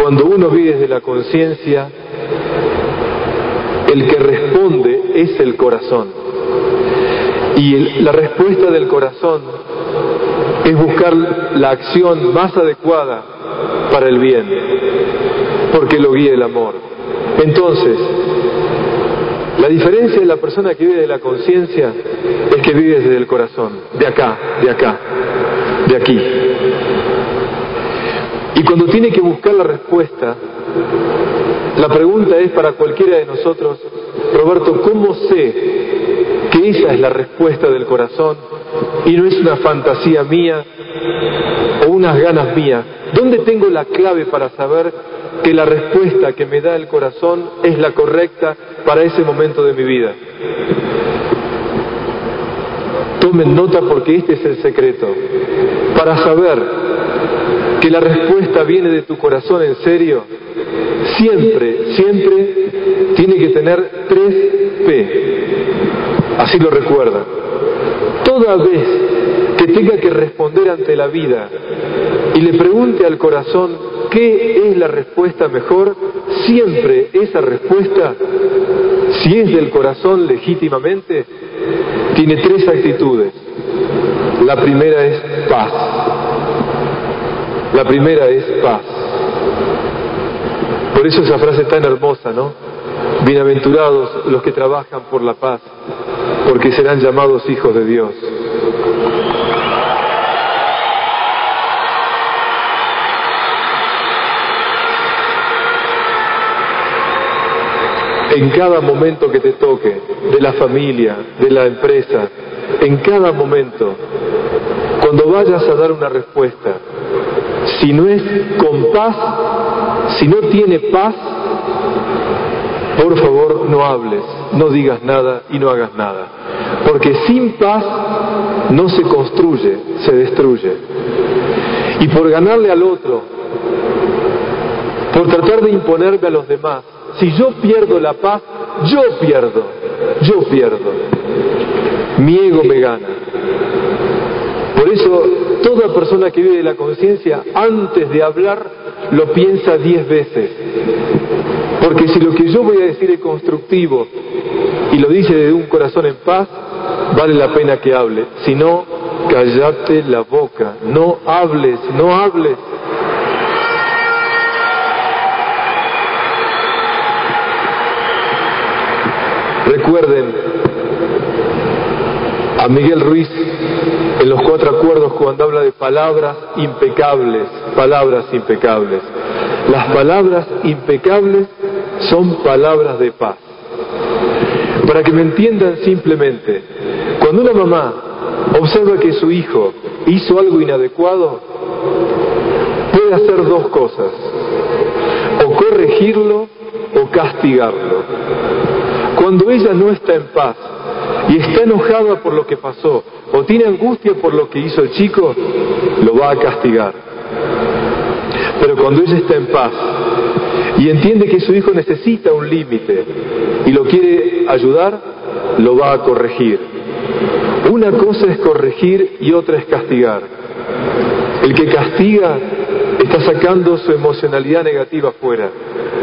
Cuando uno vive desde la conciencia, el que responde es el corazón. Y la respuesta del corazón es buscar la acción más adecuada para el bien. porque lo guía el amor. Entonces, la diferencia de la persona que vive de la conciencia es que vive desde el corazón, de acá, de acá, de aquí. Y cuando tiene que buscar la respuesta, la pregunta es para cualquiera de nosotros, Roberto, ¿cómo sé que esa es la respuesta del corazón y no es una fantasía mía o unas ganas mías? ¿Dónde tengo la clave para saber que la respuesta que me da el corazón es la correcta para ese momento de mi vida? Tomen nota porque este es el secreto. Para saber que la respuesta viene de tu corazón en serio, siempre, siempre tiene que tener tres P. Así lo recuerda. Toda vez que tenga que responder ante la vida y le pregunte al corazón qué es la respuesta mejor, siempre esa respuesta, si es del corazón legítimamente, tiene tres actitudes. La primera es paz. La primera es paz. Por eso esa frase tan hermosa, ¿no? Bienaventurados los que trabajan por la paz, porque serán llamados hijos de Dios. En cada momento que te toque, de la familia, de la empresa, en cada momento, cuando vayas a dar una respuesta, si no es con paz, si no tiene paz, por favor no hables, no digas nada y no hagas nada. Porque sin paz no se construye, se destruye. Y por ganarle al otro, por tratar de imponerme a los demás, si yo pierdo la paz, yo pierdo, yo pierdo. Mi ego me gana. Por eso, toda persona que vive de la conciencia, antes de hablar, lo piensa diez veces. Porque si lo que yo voy a decir es constructivo y lo dice desde un corazón en paz, vale la pena que hable. Si no, callate la boca, no hables, no hables. Recuerden a Miguel Ruiz en los cuatro acuerdos cuando habla de palabras impecables, palabras impecables. Las palabras impecables son palabras de paz. Para que me entiendan simplemente, cuando una mamá observa que su hijo hizo algo inadecuado, puede hacer dos cosas, o corregirlo o castigarlo. Cuando ella no está en paz y está enojada por lo que pasó o tiene angustia por lo que hizo el chico, lo va a castigar. Pero cuando ella está en paz y entiende que su hijo necesita un límite y lo quiere ayudar, lo va a corregir. Una cosa es corregir y otra es castigar. El que castiga está sacando su emocionalidad negativa afuera.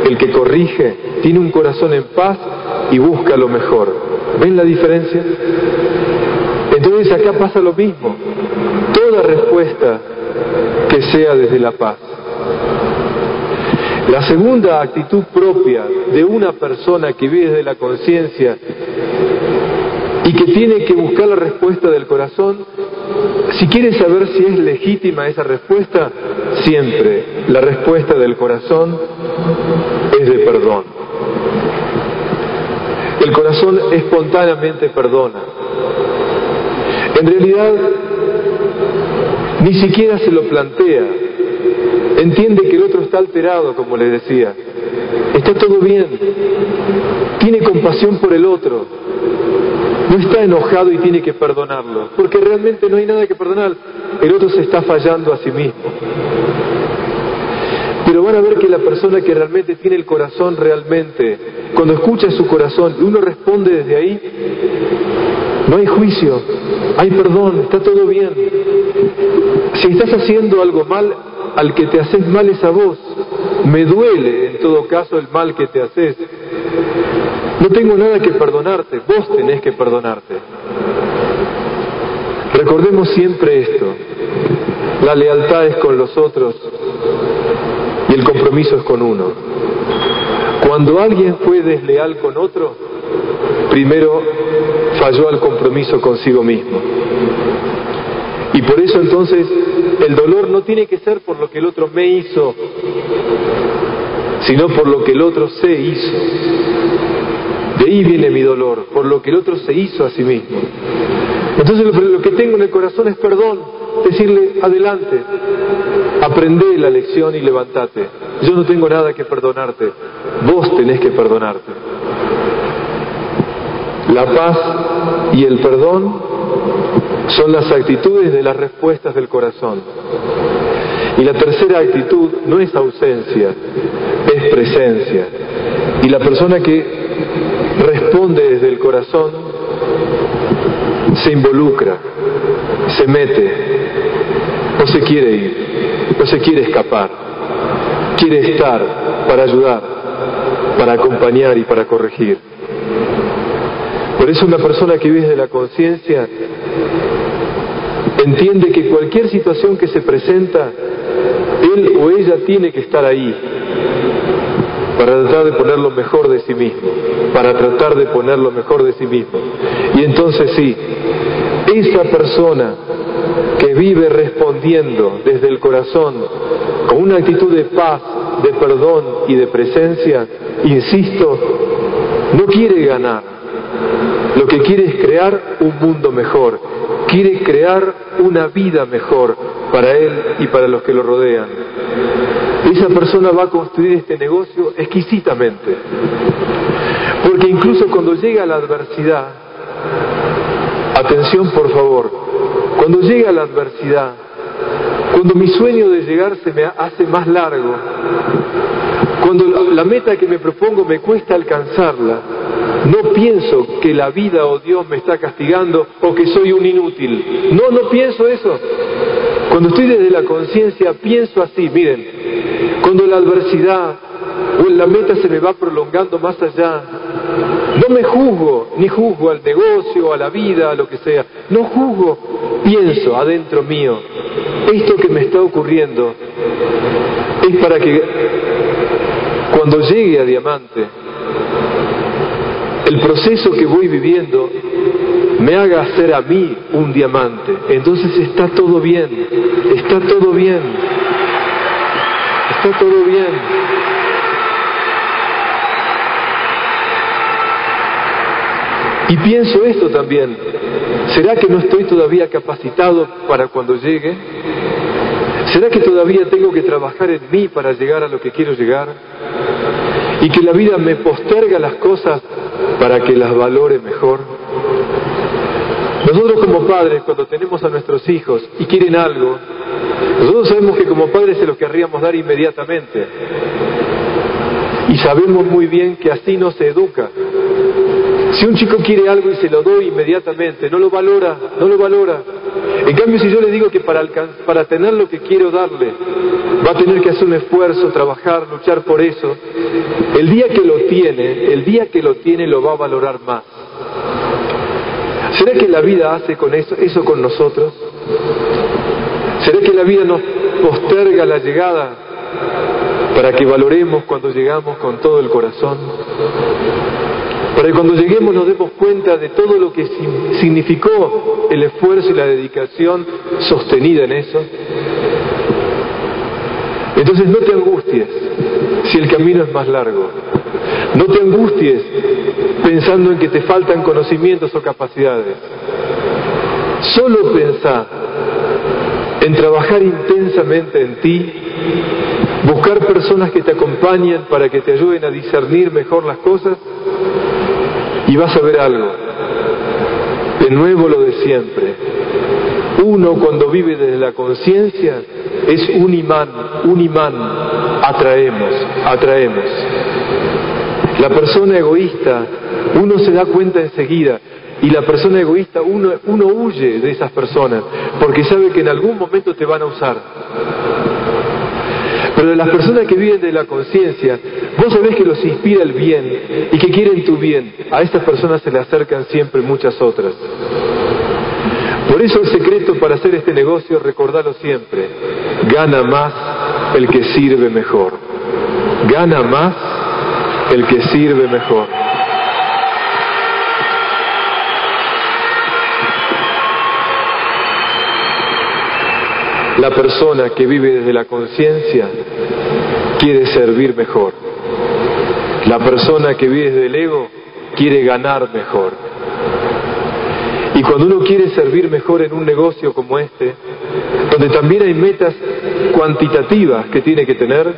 El que corrige tiene un corazón en paz y busca lo mejor. ¿Ven la diferencia? Entonces acá pasa lo mismo. Toda respuesta que sea desde la paz. La segunda actitud propia de una persona que vive desde la conciencia y que tiene que buscar la respuesta del corazón, si quiere saber si es legítima esa respuesta, siempre la respuesta del corazón es de perdón. El corazón espontáneamente perdona. En realidad, ni siquiera se lo plantea. Entiende que el otro está alterado, como le decía. Está todo bien. Tiene compasión por el otro. No está enojado y tiene que perdonarlo. Porque realmente no hay nada que perdonar. El otro se está fallando a sí mismo. Pero van a ver que la persona que realmente tiene el corazón realmente, cuando escucha su corazón y uno responde desde ahí, no hay juicio, hay perdón, está todo bien. Si estás haciendo algo mal, al que te haces mal es a vos. Me duele en todo caso el mal que te haces. No tengo nada que perdonarte, vos tenés que perdonarte. Recordemos siempre esto. La lealtad es con los otros y el compromiso es con uno. Cuando alguien fue desleal con otro, primero falló al compromiso consigo mismo. Y por eso entonces el dolor no tiene que ser por lo que el otro me hizo, sino por lo que el otro se hizo. De ahí viene mi dolor, por lo que el otro se hizo a sí mismo. Entonces lo, que tengo en el corazón es perdón, decirle adelante, aprende la lección y levántate. Yo no tengo nada que perdonarte, vos tenés que perdonarte. La paz y el perdón son las actitudes de las respuestas del corazón. Y la tercera actitud no es ausencia, es presencia. Y la persona que responde desde el corazón se involucra, se mete, no se quiere ir, no se quiere escapar, quiere estar para ayudar, para acompañar y para corregir. Por eso una persona que vive de la conciencia entiende que cualquier situación que se presenta, él o ella tiene que estar ahí para tratar de poner lo mejor de sí mismo, para tratar de poner lo mejor de sí mismo. Y entonces sí, esa persona que vive respondiendo desde el corazón con una actitud de paz, de perdón y de presencia, insisto, no quiere ganar, lo que quiere es crear un mundo mejor, quiere crear una vida mejor para él y para los que lo rodean. Esa persona va a construir este negocio exquisitamente, porque incluso cuando llega la adversidad, atención por favor, cuando llega la adversidad, cuando mi sueño de llegar se me hace más largo, cuando la meta que me propongo me cuesta alcanzarla, no pienso que la vida o Dios me está castigando o que soy un inútil. No, no pienso eso. Cuando estoy desde la conciencia pienso así, miren, cuando la adversidad o la meta se me va prolongando más allá, no me juzgo, ni juzgo al negocio, a la vida, a lo que sea. No juzgo, pienso adentro mío, esto que me está ocurriendo es para que cuando llegue a diamante, el proceso que voy viviendo me haga ser a mí un diamante. Entonces está todo bien, está todo bien, está todo bien. Y pienso esto también, ¿será que no estoy todavía capacitado para cuando llegue? ¿Será que todavía tengo que trabajar en mí para llegar a lo que quiero llegar? Y que la vida me posterga las cosas para que las valore mejor. Nosotros como padres, cuando tenemos a nuestros hijos y quieren algo, nosotros sabemos que como padres se los querríamos dar inmediatamente. Y sabemos muy bien que así no se educa. Si un chico quiere algo y se lo doy inmediatamente, no lo valora, no lo valora. En cambio, si yo le digo que para, para tener lo que quiero darle, va a tener que hacer un esfuerzo, trabajar, luchar por eso, el día que lo tiene, el día que lo tiene lo va a valorar más. ¿Será que la vida hace eso con nosotros? ¿Será que la vida nos posterga la llegada para que valoremos cuando llegamos con todo el corazón? Para que cuando lleguemos nos demos cuenta de todo lo que significó el esfuerzo y la dedicación sostenida en eso. Entonces no te angusties si el camino es más largo. No te angusties pensando en que te faltan conocimientos o capacidades. Solo pensá en trabajar intensamente en ti, buscar personas que te acompañen para que te ayuden a discernir mejor las cosas y vas a ver algo. De nuevo lo de siempre. Uno cuando vive desde la conciencia es un imán, un imán. Atraemos, atraemos. La persona egoísta, uno se da cuenta enseguida. Y la persona egoísta, uno, uno huye de esas personas, porque sabe que en algún momento te van a usar. Pero de las personas que viven de la conciencia, vos sabés que los inspira el bien y que quieren tu bien. A estas personas se le acercan siempre muchas otras. Por eso el secreto para hacer este negocio, recordalo siempre, gana más el que sirve mejor. Gana más el que sirve mejor. La persona que vive desde la conciencia quiere servir mejor. La persona que vive desde el ego quiere ganar mejor. Y cuando uno quiere servir mejor en un negocio como este, donde también hay metas cuantitativas que tiene que tener,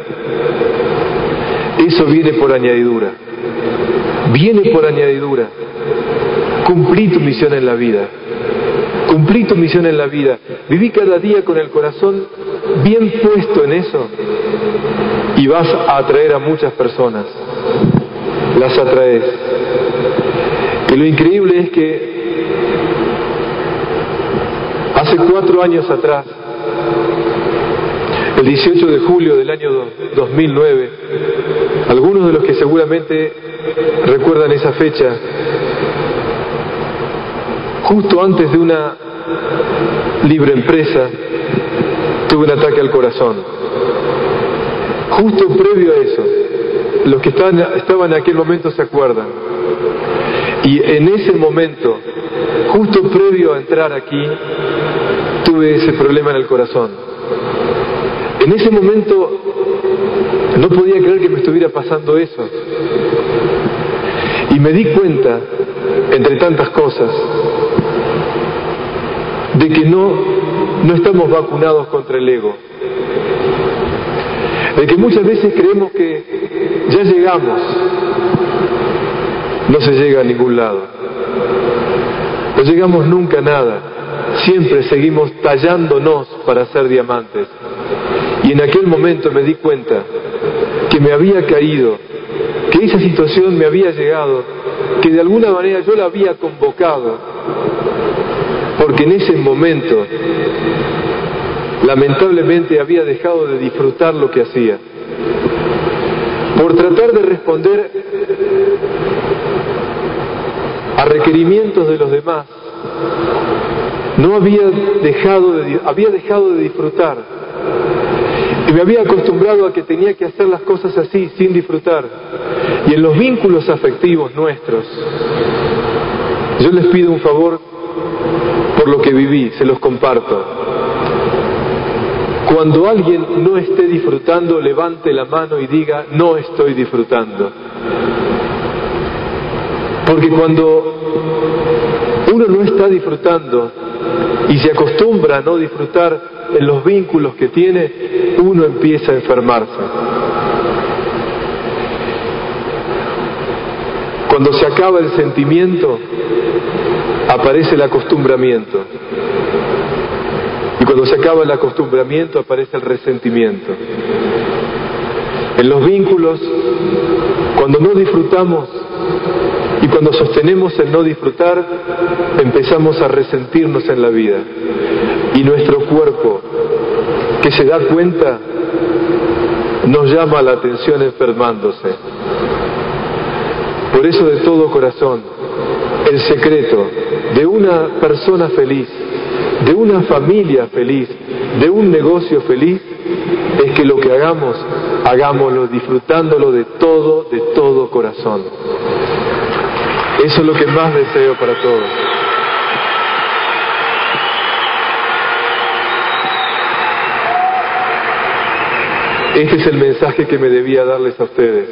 eso viene por añadidura. Viene por añadidura. Cumplí tu misión en la vida. Cumplí tu misión en la vida. Viví cada día con el corazón bien puesto en eso y vas a atraer a muchas personas. Las atraes. Y lo increíble es que hace cuatro años atrás, el 18 de julio del año 2009, algunos de los que seguramente recuerdan esa fecha, justo antes de una libre empresa, tuve un ataque al corazón. Justo previo a eso, los que estaban, estaban en aquel momento se acuerdan. Y en ese momento, justo previo a entrar aquí, tuve ese problema en el corazón. En ese momento no podía creer que me estuviera pasando eso. Y me di cuenta, entre tantas cosas, de que no, no estamos vacunados contra el ego. De que muchas veces creemos que ya llegamos. No se llega a ningún lado. No llegamos nunca a nada. Siempre seguimos tallándonos para ser diamantes. Y en aquel momento me di cuenta que me había caído, que esa situación me había llegado, que de alguna manera yo la había convocado porque en ese momento lamentablemente había dejado de disfrutar lo que hacía. Por tratar de responder a requerimientos de los demás, no había dejado de, había dejado de disfrutar. Y me había acostumbrado a que tenía que hacer las cosas así, sin disfrutar. Y en los vínculos afectivos nuestros, yo les pido un favor por lo que viví, se los comparto. Cuando alguien no esté disfrutando, levante la mano y diga, no estoy disfrutando. Porque cuando uno no está disfrutando y se acostumbra a no disfrutar en los vínculos que tiene, uno empieza a enfermarse. Cuando se acaba el sentimiento, aparece el acostumbramiento. Y cuando se acaba el acostumbramiento aparece el resentimiento. En los vínculos, cuando no disfrutamos y cuando sostenemos el no disfrutar, empezamos a resentirnos en la vida. Y nuestro cuerpo, que se da cuenta, nos llama la atención enfermándose. Por eso de todo corazón, el secreto de una persona feliz, de una familia feliz, de un negocio feliz, es que lo que hagamos, hagámoslo disfrutándolo de todo, de todo corazón. Eso es lo que más deseo para todos. Este es el mensaje que me debía darles a ustedes.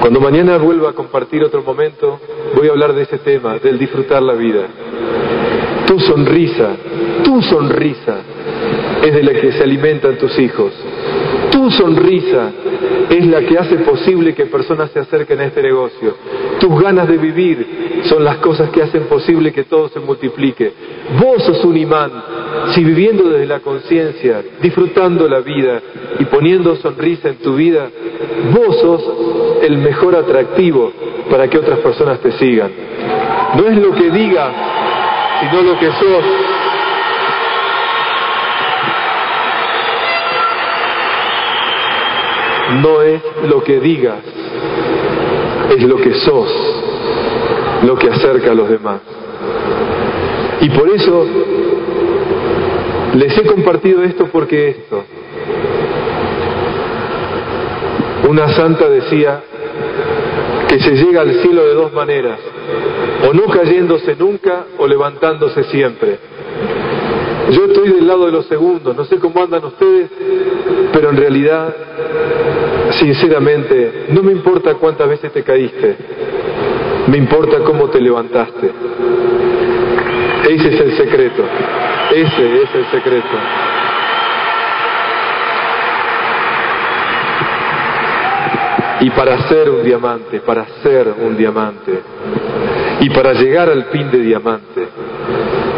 Cuando mañana vuelva a compartir otro momento, voy a hablar de ese tema, del disfrutar la vida. Tu sonrisa, tu sonrisa es de la que se alimentan tus hijos. Tu sonrisa es la que hace posible que personas se acerquen a este negocio. Tus ganas de vivir son las cosas que hacen posible que todo se multiplique. Vos sos un imán. Si viviendo desde la conciencia, disfrutando la vida y poniendo sonrisa en tu vida, vos sos el mejor atractivo para que otras personas te sigan. No es lo que digas, sino lo que sos. No es lo que digas, es lo que sos, lo que acerca a los demás. Y por eso les he compartido esto porque esto, Una santa decía que se llega al cielo de dos maneras, o no cayéndose nunca o levantándose siempre. Yo estoy del lado de los segundos, no sé cómo andan ustedes, pero en realidad, sinceramente, no me importa cuántas veces te caíste, me importa cómo te levantaste. Ese es el secreto, ese es el secreto. Y para ser un diamante, para ser un diamante, y para llegar al fin de diamante,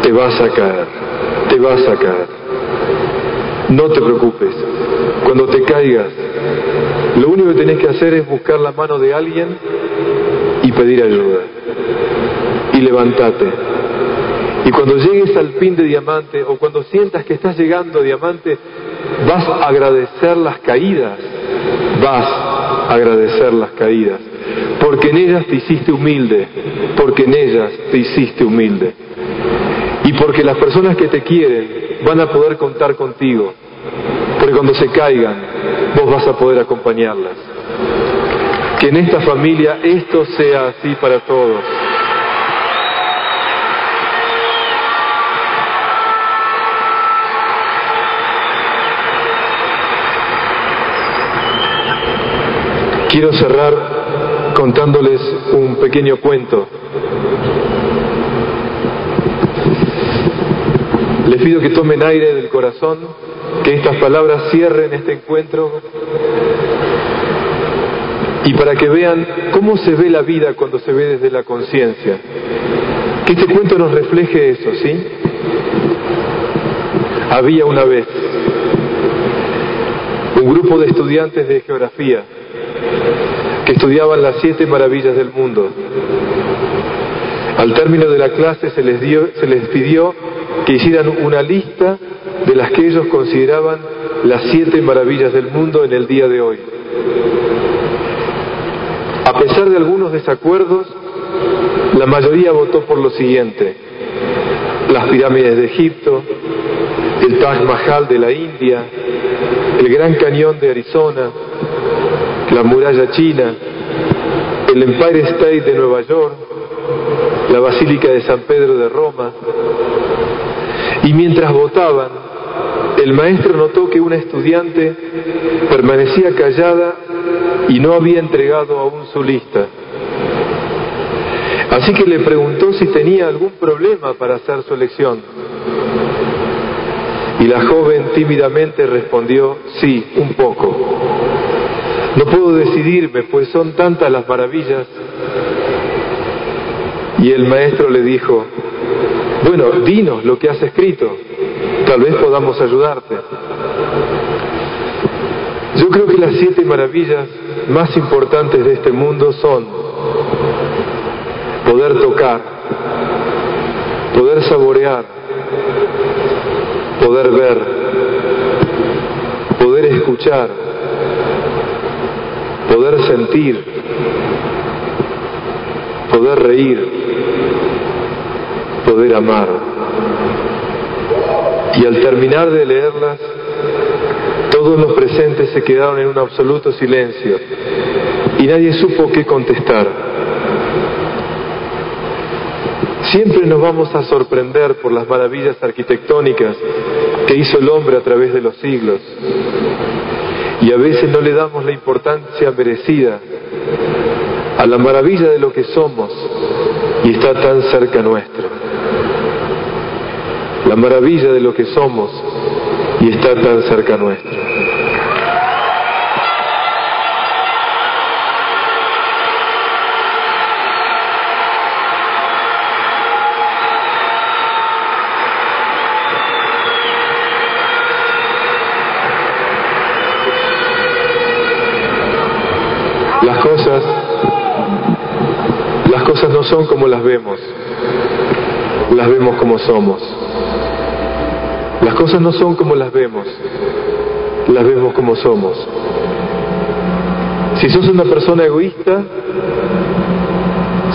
te vas a caer, te vas a caer. No te preocupes, cuando te caigas, lo único que tenés que hacer es buscar la mano de alguien y pedir ayuda. Y levántate. Y cuando llegues al fin de diamante o cuando sientas que estás llegando a diamante, vas a agradecer las caídas. Vas a agradecer las caídas. Porque en ellas te hiciste humilde. Porque en ellas te hiciste humilde. Y porque las personas que te quieren van a poder contar contigo. Porque cuando se caigan, vos vas a poder acompañarlas. Que en esta familia esto sea así para todos. Quiero cerrar contándoles un pequeño cuento. Les pido que tomen aire del corazón, que estas palabras cierren este encuentro y para que vean cómo se ve la vida cuando se ve desde la conciencia. Que este cuento nos refleje eso, ¿sí? Había una vez un grupo de estudiantes de geografía que estudiaban las siete maravillas del mundo. Al término de la clase se les, dio, se les pidió que hicieran una lista de las que ellos consideraban las siete maravillas del mundo en el día de hoy. A pesar de algunos desacuerdos, la mayoría votó por lo siguiente. Las pirámides de Egipto, el Taj Mahal de la India, el Gran Cañón de Arizona, la muralla china, el Empire State de Nueva York, la Basílica de San Pedro de Roma. Y mientras votaban, el maestro notó que una estudiante permanecía callada y no había entregado aún su lista. Así que le preguntó si tenía algún problema para hacer su elección. Y la joven tímidamente respondió, sí, un poco. No puedo decidirme, pues son tantas las maravillas. Y el maestro le dijo, bueno, dinos lo que has escrito, tal vez podamos ayudarte. Yo creo que las siete maravillas más importantes de este mundo son poder tocar, poder saborear, poder ver, poder escuchar, poder sentir, poder reír, poder amar. Y al terminar de leerlas, todos los presentes se quedaron en un absoluto silencio y nadie supo qué contestar. Siempre nos vamos a sorprender por las maravillas arquitectónicas que hizo el hombre a través de los siglos. Y a veces no le damos la importancia merecida a la maravilla de lo que somos y está tan cerca nuestro. La maravilla de lo que somos y está tan cerca nuestro. Las cosas, las cosas no son como las vemos, las vemos como somos. Las cosas no son como las vemos, las vemos como somos. Si sos una persona egoísta,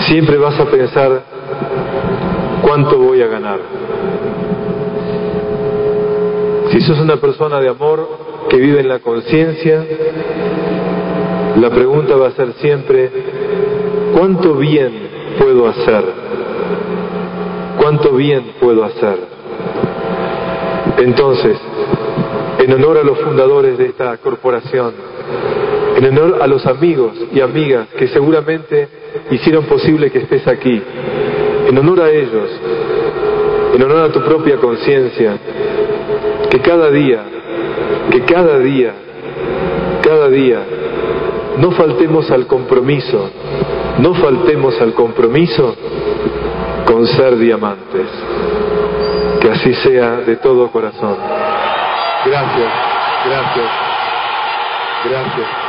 siempre vas a pensar cuánto voy a ganar. Si sos una persona de amor que vive en la conciencia, la pregunta va a ser siempre, ¿cuánto bien puedo hacer? ¿Cuánto bien puedo hacer? Entonces, en honor a los fundadores de esta corporación, en honor a los amigos y amigas que seguramente hicieron posible que estés aquí, en honor a ellos, en honor a tu propia conciencia, que cada día, que cada día, cada día, no faltemos al compromiso, no faltemos al compromiso con ser diamantes. Así sea de todo corazón. Gracias, gracias, gracias.